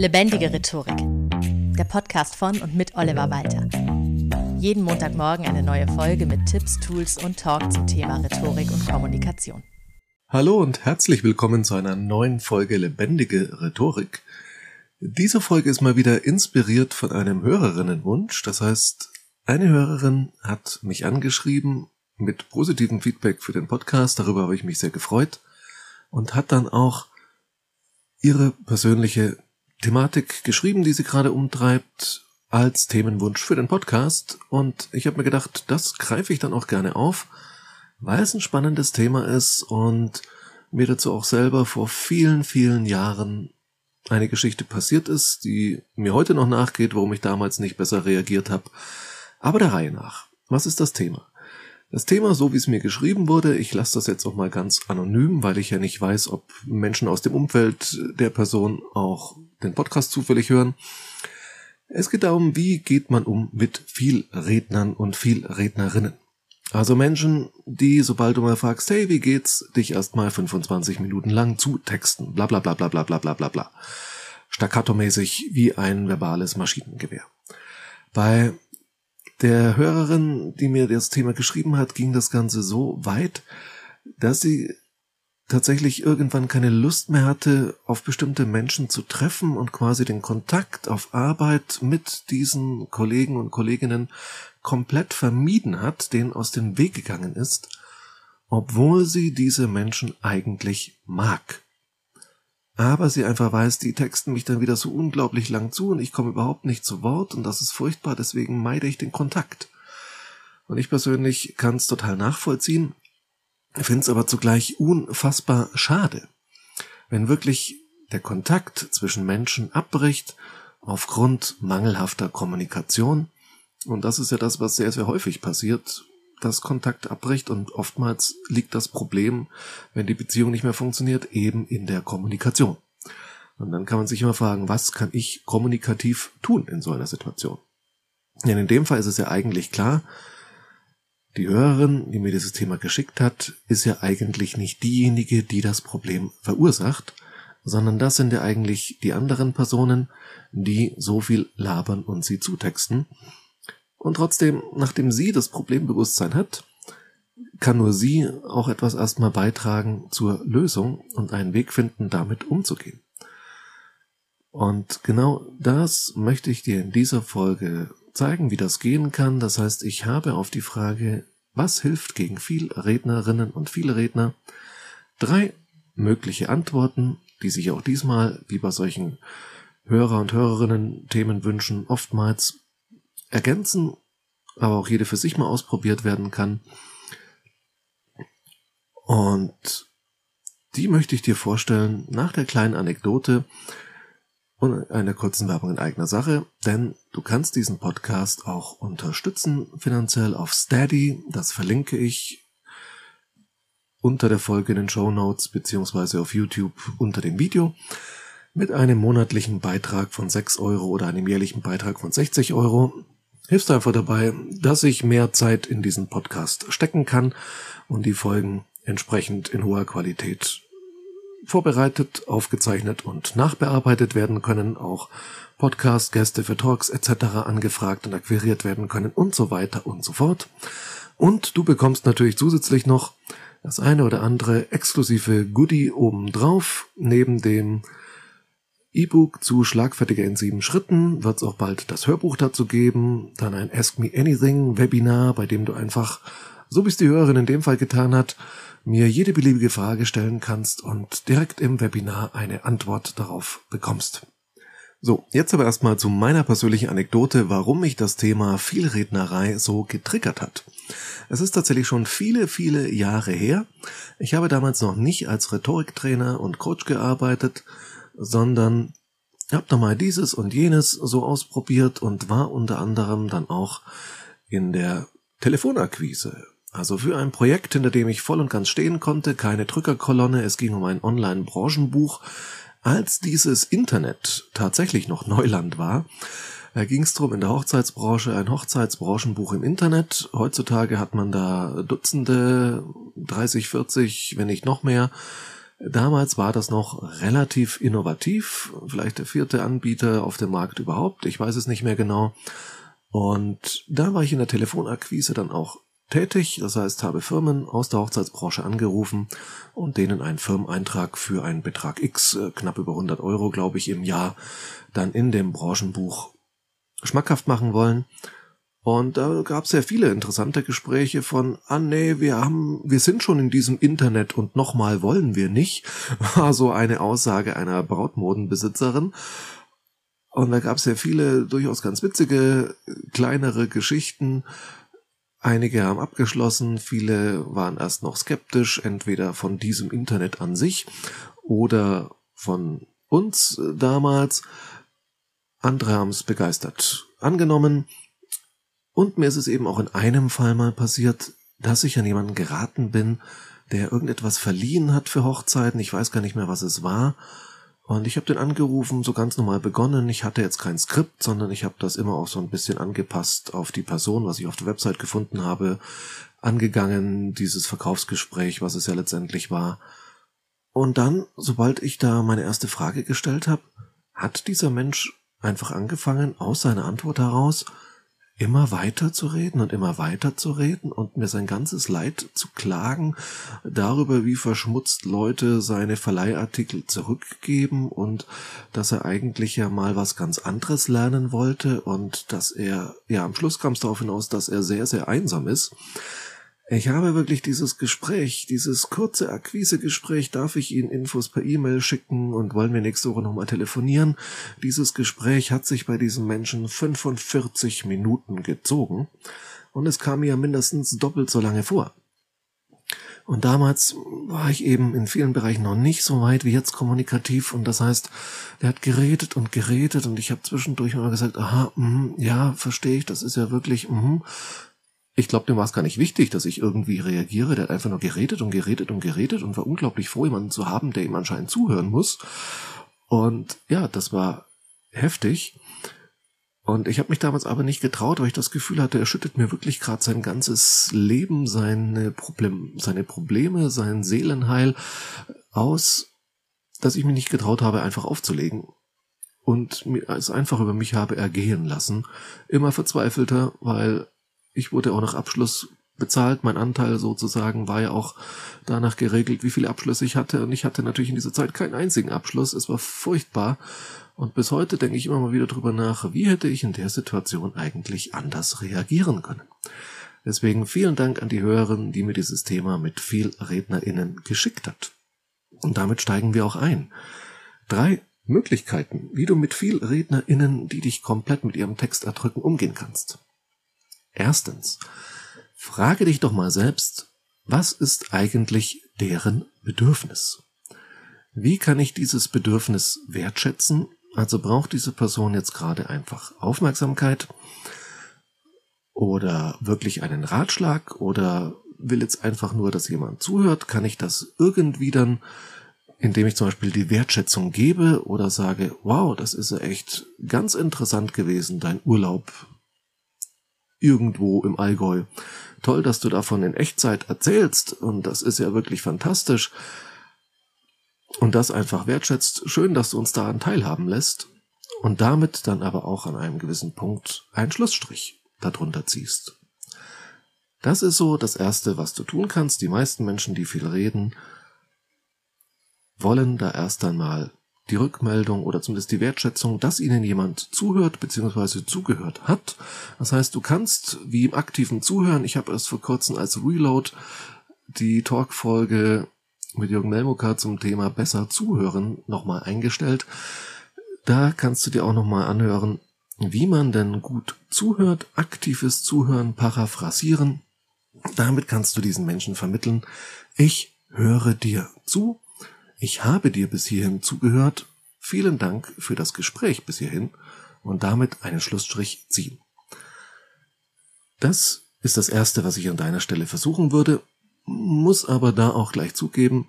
Lebendige Rhetorik. Der Podcast von und mit Oliver Walter. Jeden Montagmorgen eine neue Folge mit Tipps, Tools und Talk zum Thema Rhetorik und Kommunikation. Hallo und herzlich willkommen zu einer neuen Folge Lebendige Rhetorik. Diese Folge ist mal wieder inspiriert von einem Hörerinnenwunsch. Das heißt, eine Hörerin hat mich angeschrieben mit positivem Feedback für den Podcast. Darüber habe ich mich sehr gefreut und hat dann auch ihre persönliche Thematik geschrieben, die sie gerade umtreibt, als Themenwunsch für den Podcast. Und ich habe mir gedacht, das greife ich dann auch gerne auf, weil es ein spannendes Thema ist und mir dazu auch selber vor vielen, vielen Jahren eine Geschichte passiert ist, die mir heute noch nachgeht, warum ich damals nicht besser reagiert habe. Aber der Reihe nach. Was ist das Thema? Das Thema, so wie es mir geschrieben wurde, ich lasse das jetzt auch mal ganz anonym, weil ich ja nicht weiß, ob Menschen aus dem Umfeld der Person auch den Podcast zufällig hören. Es geht darum, wie geht man um mit Vielrednern und Vielrednerinnen. Also Menschen, die, sobald du mal fragst, hey, wie geht's, dich erstmal 25 Minuten lang zutexten, bla bla bla bla bla bla bla bla bla. Staccato-mäßig wie ein verbales Maschinengewehr. Bei der Hörerin, die mir das Thema geschrieben hat, ging das Ganze so weit, dass sie tatsächlich irgendwann keine Lust mehr hatte, auf bestimmte Menschen zu treffen und quasi den Kontakt auf Arbeit mit diesen Kollegen und Kolleginnen komplett vermieden hat, den aus dem Weg gegangen ist, obwohl sie diese Menschen eigentlich mag aber sie einfach weiß, die texten mich dann wieder so unglaublich lang zu und ich komme überhaupt nicht zu Wort und das ist furchtbar, deswegen meide ich den Kontakt. Und ich persönlich kann es total nachvollziehen, finde es aber zugleich unfassbar schade, wenn wirklich der Kontakt zwischen Menschen abbricht aufgrund mangelhafter Kommunikation. Und das ist ja das, was sehr, sehr häufig passiert, dass Kontakt abbricht und oftmals liegt das Problem, wenn die Beziehung nicht mehr funktioniert, eben in der Kommunikation. Und dann kann man sich immer fragen, was kann ich kommunikativ tun in so einer Situation? Denn in dem Fall ist es ja eigentlich klar, die Hörerin, die mir dieses Thema geschickt hat, ist ja eigentlich nicht diejenige, die das Problem verursacht, sondern das sind ja eigentlich die anderen Personen, die so viel labern und sie zutexten und trotzdem, nachdem sie das Problembewusstsein hat, kann nur sie auch etwas erstmal beitragen zur Lösung und einen Weg finden, damit umzugehen. Und genau das möchte ich dir in dieser Folge zeigen, wie das gehen kann. Das heißt, ich habe auf die Frage, was hilft gegen viel Rednerinnen und viele Redner, drei mögliche Antworten, die sich auch diesmal, wie bei solchen Hörer- und Hörerinnen Themenwünschen, oftmals ergänzen, aber auch jede für sich mal ausprobiert werden kann. Und die möchte ich dir vorstellen nach der kleinen Anekdote und einer kurzen Werbung in eigener Sache, denn du kannst diesen Podcast auch unterstützen finanziell auf Steady, das verlinke ich unter der Folge in den Show Notes beziehungsweise auf YouTube unter dem Video mit einem monatlichen Beitrag von 6 Euro oder einem jährlichen Beitrag von 60 Euro hilfst du einfach dabei, dass ich mehr Zeit in diesen Podcast stecken kann und die Folgen entsprechend in hoher Qualität vorbereitet, aufgezeichnet und nachbearbeitet werden können, auch Podcast-Gäste für Talks etc. angefragt und akquiriert werden können und so weiter und so fort. Und du bekommst natürlich zusätzlich noch das eine oder andere exklusive Goodie obendrauf, neben dem E-Book zu Schlagfertiger in sieben Schritten wird es auch bald das Hörbuch dazu geben, dann ein Ask Me Anything Webinar, bei dem du einfach, so wie es die Hörerin in dem Fall getan hat, mir jede beliebige Frage stellen kannst und direkt im Webinar eine Antwort darauf bekommst. So, jetzt aber erstmal zu meiner persönlichen Anekdote, warum mich das Thema Vielrednerei so getriggert hat. Es ist tatsächlich schon viele, viele Jahre her. Ich habe damals noch nicht als Rhetoriktrainer und Coach gearbeitet, sondern habe da mal dieses und jenes so ausprobiert und war unter anderem dann auch in der Telefonakquise. Also für ein Projekt, hinter dem ich voll und ganz stehen konnte, keine Drückerkolonne, es ging um ein Online-Branchenbuch. Als dieses Internet tatsächlich noch Neuland war, da ging es darum, in der Hochzeitsbranche ein Hochzeitsbranchenbuch im Internet. Heutzutage hat man da Dutzende, 30, 40, wenn nicht noch mehr Damals war das noch relativ innovativ, vielleicht der vierte Anbieter auf dem Markt überhaupt, ich weiß es nicht mehr genau. Und da war ich in der Telefonakquise dann auch tätig, das heißt, habe Firmen aus der Hochzeitsbranche angerufen und denen einen Firmeneintrag für einen Betrag X, äh, knapp über 100 Euro, glaube ich, im Jahr, dann in dem Branchenbuch schmackhaft machen wollen. Und da gab es sehr viele interessante Gespräche von, ah nee, wir haben, wir sind schon in diesem Internet und nochmal wollen wir nicht, war so eine Aussage einer Brautmodenbesitzerin. Und da gab es sehr viele durchaus ganz witzige, kleinere Geschichten. Einige haben abgeschlossen, viele waren erst noch skeptisch, entweder von diesem Internet an sich oder von uns damals. Andere haben es begeistert angenommen. Und mir ist es eben auch in einem Fall mal passiert, dass ich an jemanden geraten bin, der irgendetwas verliehen hat für Hochzeiten. Ich weiß gar nicht mehr, was es war. Und ich habe den angerufen, so ganz normal begonnen. Ich hatte jetzt kein Skript, sondern ich habe das immer auch so ein bisschen angepasst auf die Person, was ich auf der Website gefunden habe, angegangen, dieses Verkaufsgespräch, was es ja letztendlich war. Und dann, sobald ich da meine erste Frage gestellt habe, hat dieser Mensch einfach angefangen, aus seiner Antwort heraus immer weiter zu reden und immer weiter zu reden und mir sein ganzes Leid zu klagen darüber, wie verschmutzt Leute seine Verleihartikel zurückgeben und dass er eigentlich ja mal was ganz anderes lernen wollte und dass er, ja, am Schluss kam es darauf hinaus, dass er sehr, sehr einsam ist. Ich habe wirklich dieses Gespräch, dieses kurze Akquisegespräch, darf ich Ihnen Infos per E-Mail schicken und wollen wir nächste Woche nochmal telefonieren. Dieses Gespräch hat sich bei diesem Menschen 45 Minuten gezogen und es kam mir mindestens doppelt so lange vor. Und damals war ich eben in vielen Bereichen noch nicht so weit wie jetzt kommunikativ. Und das heißt, er hat geredet und geredet und ich habe zwischendurch immer gesagt, aha, mh, ja, verstehe ich, das ist ja wirklich, mh, ich glaube, dem war es gar nicht wichtig, dass ich irgendwie reagiere. Der hat einfach nur geredet und geredet und geredet und war unglaublich froh, jemanden zu haben, der ihm anscheinend zuhören muss. Und ja, das war heftig. Und ich habe mich damals aber nicht getraut, weil ich das Gefühl hatte, er schüttet mir wirklich gerade sein ganzes Leben, seine, Problem, seine Probleme, sein Seelenheil aus, dass ich mich nicht getraut habe, einfach aufzulegen und es einfach über mich habe ergehen lassen. Immer verzweifelter, weil ich wurde auch nach Abschluss bezahlt. Mein Anteil sozusagen war ja auch danach geregelt, wie viele Abschlüsse ich hatte. Und ich hatte natürlich in dieser Zeit keinen einzigen Abschluss. Es war furchtbar. Und bis heute denke ich immer mal wieder drüber nach, wie hätte ich in der Situation eigentlich anders reagieren können. Deswegen vielen Dank an die Hörerin, die mir dieses Thema mit viel RednerInnen geschickt hat. Und damit steigen wir auch ein. Drei Möglichkeiten, wie du mit viel RednerInnen, die dich komplett mit ihrem Text erdrücken, umgehen kannst. Erstens, frage dich doch mal selbst, was ist eigentlich deren Bedürfnis? Wie kann ich dieses Bedürfnis wertschätzen? Also braucht diese Person jetzt gerade einfach Aufmerksamkeit oder wirklich einen Ratschlag oder will jetzt einfach nur, dass jemand zuhört? Kann ich das irgendwie dann, indem ich zum Beispiel die Wertschätzung gebe oder sage, wow, das ist ja echt ganz interessant gewesen, dein Urlaub irgendwo im Allgäu. Toll, dass du davon in Echtzeit erzählst und das ist ja wirklich fantastisch. Und das einfach wertschätzt. Schön, dass du uns daran teilhaben lässt und damit dann aber auch an einem gewissen Punkt einen Schlussstrich darunter ziehst. Das ist so das Erste, was du tun kannst. Die meisten Menschen, die viel reden, wollen da erst einmal die Rückmeldung oder zumindest die Wertschätzung, dass ihnen jemand zuhört bzw. zugehört hat. Das heißt, du kannst wie im aktiven Zuhören, ich habe erst vor kurzem als Reload die Talkfolge mit Jürgen Melmoka zum Thema besser zuhören nochmal eingestellt. Da kannst du dir auch nochmal anhören, wie man denn gut zuhört, aktives Zuhören, paraphrasieren. Damit kannst du diesen Menschen vermitteln, ich höre dir zu ich habe dir bis hierhin zugehört. Vielen Dank für das Gespräch bis hierhin und damit einen Schlussstrich ziehen. Das ist das Erste, was ich an deiner Stelle versuchen würde, muss aber da auch gleich zugeben,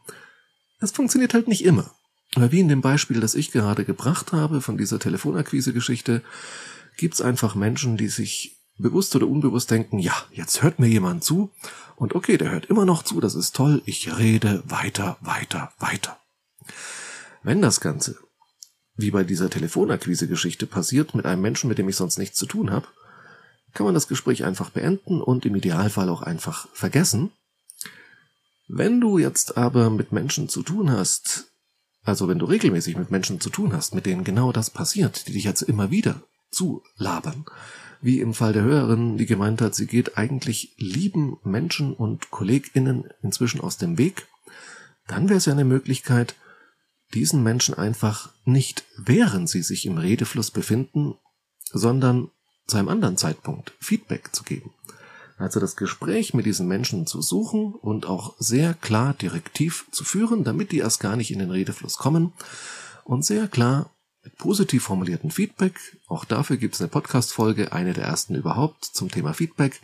es funktioniert halt nicht immer. Weil wie in dem Beispiel, das ich gerade gebracht habe von dieser Telefonakquise-Geschichte, gibt's einfach Menschen, die sich bewusst oder unbewusst denken, ja, jetzt hört mir jemand zu und okay, der hört immer noch zu, das ist toll, ich rede weiter, weiter, weiter. Wenn das Ganze, wie bei dieser Telefonakquise-Geschichte passiert, mit einem Menschen, mit dem ich sonst nichts zu tun habe, kann man das Gespräch einfach beenden und im Idealfall auch einfach vergessen. Wenn du jetzt aber mit Menschen zu tun hast, also wenn du regelmäßig mit Menschen zu tun hast, mit denen genau das passiert, die dich jetzt immer wieder zulabern, wie im Fall der Hörerin, die gemeint hat, sie geht eigentlich lieben Menschen und KollegInnen inzwischen aus dem Weg, dann wäre es ja eine Möglichkeit, diesen Menschen einfach nicht während sie sich im Redefluss befinden, sondern zu einem anderen Zeitpunkt Feedback zu geben. Also das Gespräch mit diesen Menschen zu suchen und auch sehr klar direktiv zu führen, damit die erst gar nicht in den Redefluss kommen und sehr klar mit positiv formulierten Feedback. Auch dafür gibt es eine Podcast-Folge, eine der ersten überhaupt zum Thema Feedback,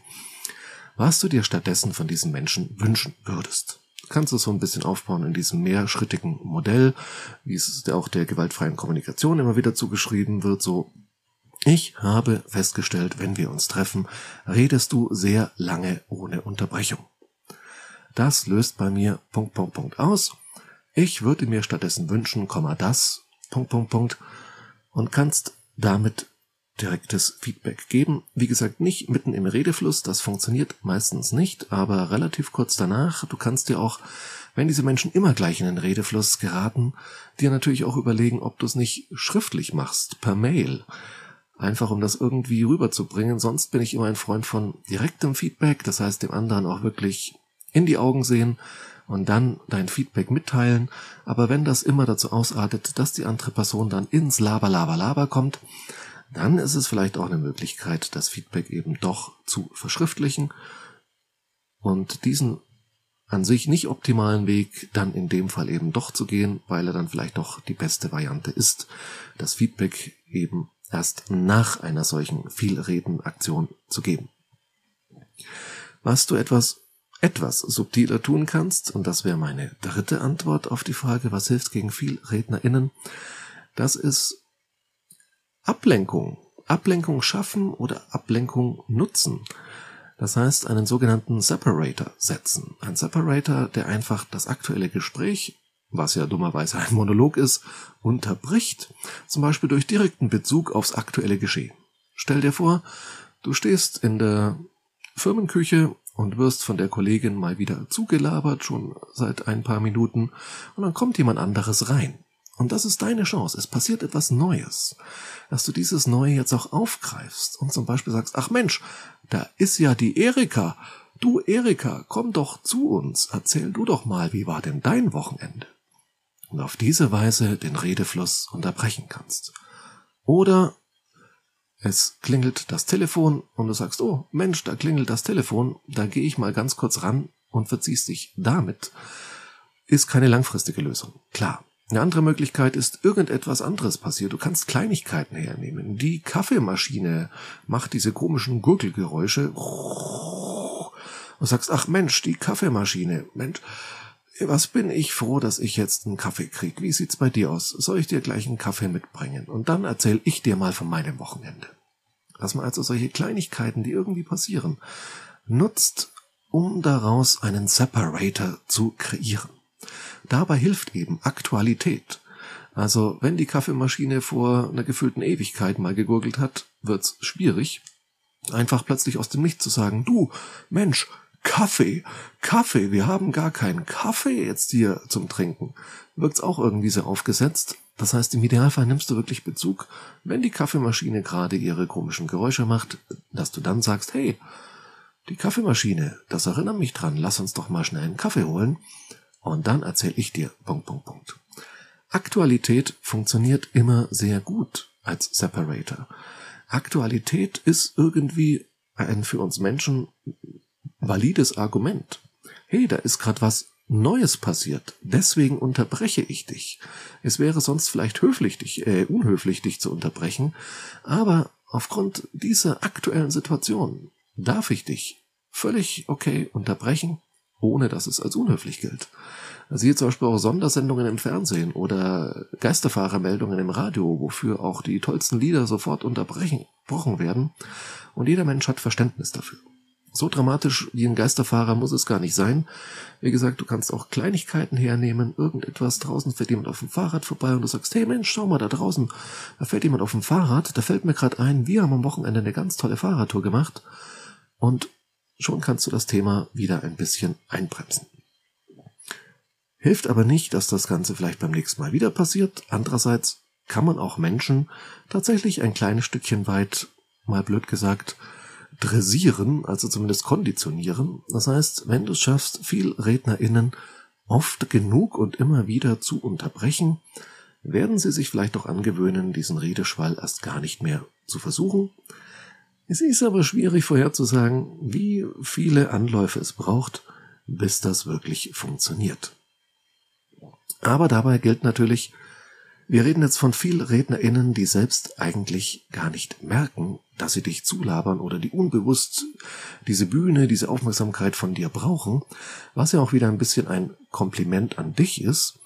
was du dir stattdessen von diesen Menschen wünschen würdest. Du kannst es so ein bisschen aufbauen in diesem mehrschrittigen Modell, wie es auch der gewaltfreien Kommunikation immer wieder zugeschrieben wird, so ich habe festgestellt, wenn wir uns treffen, redest du sehr lange ohne Unterbrechung. Das löst bei mir Punkt, Punkt, Punkt aus. Ich würde mir stattdessen wünschen, Komma, das, Punkt, Punkt, Punkt, und kannst damit direktes Feedback geben. Wie gesagt, nicht mitten im Redefluss, das funktioniert meistens nicht, aber relativ kurz danach. Du kannst dir auch, wenn diese Menschen immer gleich in den Redefluss geraten, dir natürlich auch überlegen, ob du es nicht schriftlich machst, per Mail. Einfach um das irgendwie rüberzubringen. Sonst bin ich immer ein Freund von direktem Feedback, das heißt dem anderen auch wirklich in die Augen sehen und dann dein Feedback mitteilen. Aber wenn das immer dazu ausartet, dass die andere Person dann ins Laber, Laber, Laber kommt, dann ist es vielleicht auch eine Möglichkeit, das Feedback eben doch zu verschriftlichen und diesen an sich nicht optimalen Weg dann in dem Fall eben doch zu gehen, weil er dann vielleicht doch die beste Variante ist, das Feedback eben erst nach einer solchen Vielreden-Aktion zu geben. Was du etwas etwas subtiler tun kannst, und das wäre meine dritte Antwort auf die Frage, was hilft gegen VielrednerInnen, das ist Ablenkung. Ablenkung schaffen oder Ablenkung nutzen. Das heißt, einen sogenannten Separator setzen. Ein Separator, der einfach das aktuelle Gespräch was ja dummerweise ein Monolog ist, unterbricht, zum Beispiel durch direkten Bezug aufs aktuelle Geschehen. Stell dir vor, du stehst in der Firmenküche und wirst von der Kollegin mal wieder zugelabert, schon seit ein paar Minuten, und dann kommt jemand anderes rein. Und das ist deine Chance. Es passiert etwas Neues. Dass du dieses Neue jetzt auch aufgreifst und zum Beispiel sagst, ach Mensch, da ist ja die Erika. Du Erika, komm doch zu uns. Erzähl du doch mal, wie war denn dein Wochenende? und auf diese Weise den Redefluss unterbrechen kannst. Oder es klingelt das Telefon und du sagst, oh Mensch, da klingelt das Telefon, da gehe ich mal ganz kurz ran und verziehst dich damit. Ist keine langfristige Lösung. Klar. Eine andere Möglichkeit ist, irgendetwas anderes passiert. Du kannst Kleinigkeiten hernehmen. Die Kaffeemaschine macht diese komischen Gurgelgeräusche. Und sagst, ach Mensch, die Kaffeemaschine. Mensch, was bin ich froh, dass ich jetzt einen Kaffee krieg. Wie sieht's bei dir aus? Soll ich dir gleich einen Kaffee mitbringen? Und dann erzähl ich dir mal von meinem Wochenende. Dass man also solche Kleinigkeiten, die irgendwie passieren, nutzt, um daraus einen Separator zu kreieren. Dabei hilft eben Aktualität. Also, wenn die Kaffeemaschine vor einer gefüllten Ewigkeit mal gegurgelt hat, wird's schwierig, einfach plötzlich aus dem Nichts zu sagen, du, Mensch, Kaffee, Kaffee, wir haben gar keinen Kaffee jetzt hier zum Trinken. Wirkt's auch irgendwie sehr aufgesetzt. Das heißt, im Idealfall nimmst du wirklich Bezug, wenn die Kaffeemaschine gerade ihre komischen Geräusche macht, dass du dann sagst, hey, die Kaffeemaschine, das erinnert mich dran, lass uns doch mal schnell einen Kaffee holen. Und dann erzähle ich dir, Punkt, Punkt, Punkt. Aktualität funktioniert immer sehr gut als Separator. Aktualität ist irgendwie ein für uns Menschen valides Argument. Hey, da ist gerade was Neues passiert. Deswegen unterbreche ich dich. Es wäre sonst vielleicht höflich, dich, äh, unhöflich, dich zu unterbrechen, aber aufgrund dieser aktuellen Situation darf ich dich völlig okay unterbrechen, ohne dass es als unhöflich gilt. Siehe zum Beispiel auch Sondersendungen im Fernsehen oder Geisterfahrermeldungen im Radio, wofür auch die tollsten Lieder sofort unterbrechen, werden. Und jeder Mensch hat Verständnis dafür. So dramatisch wie ein Geisterfahrer muss es gar nicht sein. Wie gesagt, du kannst auch Kleinigkeiten hernehmen, irgendetwas, draußen fährt jemand auf dem Fahrrad vorbei und du sagst, hey Mensch, schau mal da draußen, da fährt jemand auf dem Fahrrad, da fällt mir gerade ein, wir haben am Wochenende eine ganz tolle Fahrradtour gemacht und schon kannst du das Thema wieder ein bisschen einbremsen. Hilft aber nicht, dass das Ganze vielleicht beim nächsten Mal wieder passiert. Andererseits kann man auch Menschen tatsächlich ein kleines Stückchen weit, mal blöd gesagt, dressieren, also zumindest konditionieren. Das heißt, wenn du es schaffst, viel RednerInnen oft genug und immer wieder zu unterbrechen, werden sie sich vielleicht auch angewöhnen, diesen Redeschwall erst gar nicht mehr zu versuchen. Es ist aber schwierig vorherzusagen, wie viele Anläufe es braucht, bis das wirklich funktioniert. Aber dabei gilt natürlich, wir reden jetzt von viel RednerInnen, die selbst eigentlich gar nicht merken, dass sie dich zulabern oder die unbewusst diese Bühne, diese Aufmerksamkeit von dir brauchen, was ja auch wieder ein bisschen ein Kompliment an dich ist,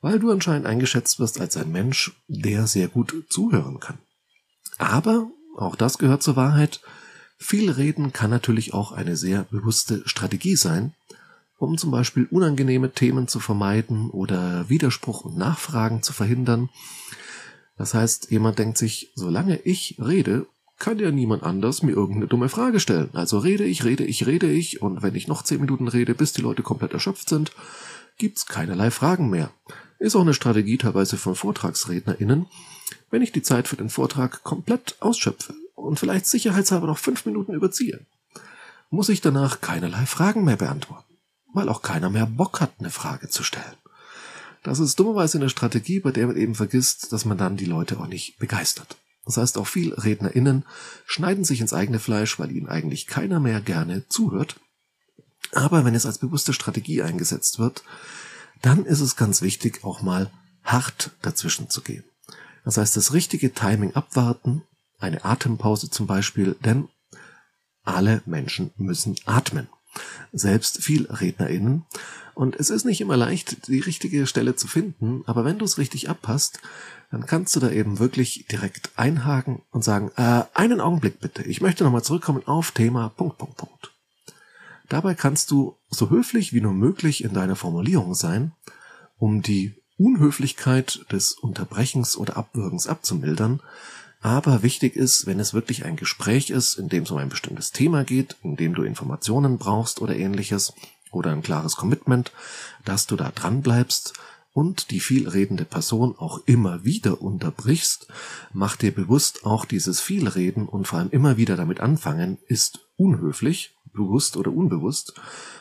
weil du anscheinend eingeschätzt wirst als ein Mensch, der sehr gut zuhören kann. Aber, auch das gehört zur Wahrheit, viel Reden kann natürlich auch eine sehr bewusste Strategie sein, um zum Beispiel unangenehme Themen zu vermeiden oder Widerspruch und Nachfragen zu verhindern. Das heißt, jemand denkt sich, solange ich rede, kann ja niemand anders mir irgendeine dumme Frage stellen. Also rede ich, rede ich, rede ich und wenn ich noch zehn Minuten rede, bis die Leute komplett erschöpft sind, gibt's keinerlei Fragen mehr. Ist auch eine Strategie teilweise von VortragsrednerInnen, wenn ich die Zeit für den Vortrag komplett ausschöpfe und vielleicht sicherheitshalber noch fünf Minuten überziehe, muss ich danach keinerlei Fragen mehr beantworten weil auch keiner mehr Bock hat, eine Frage zu stellen. Das ist dummerweise eine Strategie, bei der man eben vergisst, dass man dann die Leute auch nicht begeistert. Das heißt, auch viel RednerInnen schneiden sich ins eigene Fleisch, weil ihnen eigentlich keiner mehr gerne zuhört. Aber wenn es als bewusste Strategie eingesetzt wird, dann ist es ganz wichtig, auch mal hart dazwischen zu gehen. Das heißt, das richtige Timing abwarten, eine Atempause zum Beispiel, denn alle Menschen müssen atmen selbst viel RednerInnen. Und es ist nicht immer leicht, die richtige Stelle zu finden, aber wenn du es richtig abpasst, dann kannst du da eben wirklich direkt einhaken und sagen, äh, einen Augenblick bitte, ich möchte nochmal zurückkommen auf Thema Punkt, Punkt, Punkt. Dabei kannst du so höflich wie nur möglich in deiner Formulierung sein, um die Unhöflichkeit des Unterbrechens oder Abwürgens abzumildern, aber wichtig ist, wenn es wirklich ein Gespräch ist, in dem es um ein bestimmtes Thema geht, in dem du Informationen brauchst oder ähnliches oder ein klares Commitment, dass du da dran bleibst und die viel redende Person auch immer wieder unterbrichst, mach dir bewusst, auch dieses Vielreden und vor allem immer wieder damit anfangen ist unhöflich, bewusst oder unbewusst.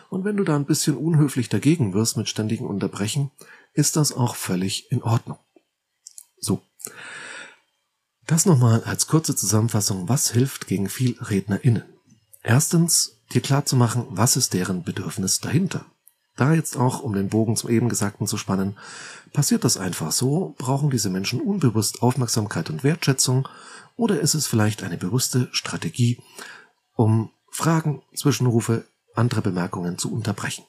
Und wenn du da ein bisschen unhöflich dagegen wirst mit ständigen Unterbrechen, ist das auch völlig in Ordnung. So. Das nochmal als kurze Zusammenfassung, was hilft gegen viel RednerInnen. Erstens, dir klar zu machen, was ist deren Bedürfnis dahinter. Da jetzt auch, um den Bogen zum eben Gesagten zu spannen, passiert das einfach so, brauchen diese Menschen unbewusst Aufmerksamkeit und Wertschätzung, oder ist es vielleicht eine bewusste Strategie, um Fragen, Zwischenrufe, andere Bemerkungen zu unterbrechen.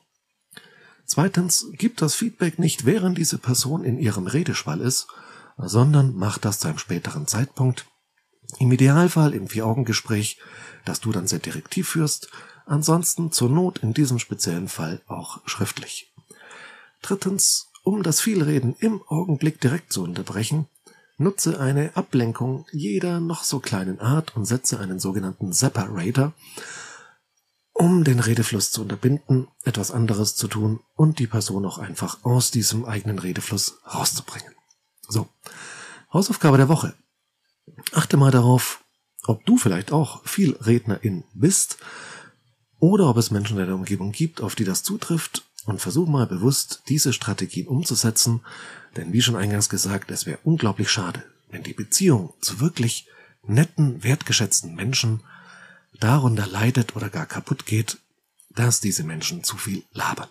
Zweitens, gibt das Feedback nicht, während diese Person in ihrem Redeschwall ist, sondern mach das zu einem späteren Zeitpunkt. Im Idealfall im Vier-Augen-Gespräch, das du dann sehr direktiv führst, ansonsten zur Not in diesem speziellen Fall auch schriftlich. Drittens, um das Vielreden im Augenblick direkt zu unterbrechen, nutze eine Ablenkung jeder noch so kleinen Art und setze einen sogenannten Separator, um den Redefluss zu unterbinden, etwas anderes zu tun und die Person auch einfach aus diesem eigenen Redefluss rauszubringen. So, Hausaufgabe der Woche. Achte mal darauf, ob du vielleicht auch viel Rednerin bist oder ob es Menschen in deiner Umgebung gibt, auf die das zutrifft und versuch mal bewusst diese Strategien umzusetzen, denn wie schon eingangs gesagt, es wäre unglaublich schade, wenn die Beziehung zu wirklich netten, wertgeschätzten Menschen darunter leidet oder gar kaputt geht, dass diese Menschen zu viel labern.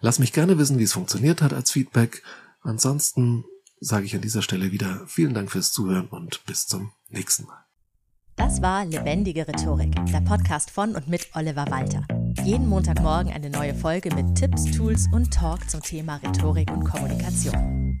Lass mich gerne wissen, wie es funktioniert hat als Feedback. Ansonsten sage ich an dieser Stelle wieder vielen Dank fürs Zuhören und bis zum nächsten Mal. Das war Lebendige Rhetorik, der Podcast von und mit Oliver Walter. Jeden Montagmorgen eine neue Folge mit Tipps, Tools und Talk zum Thema Rhetorik und Kommunikation.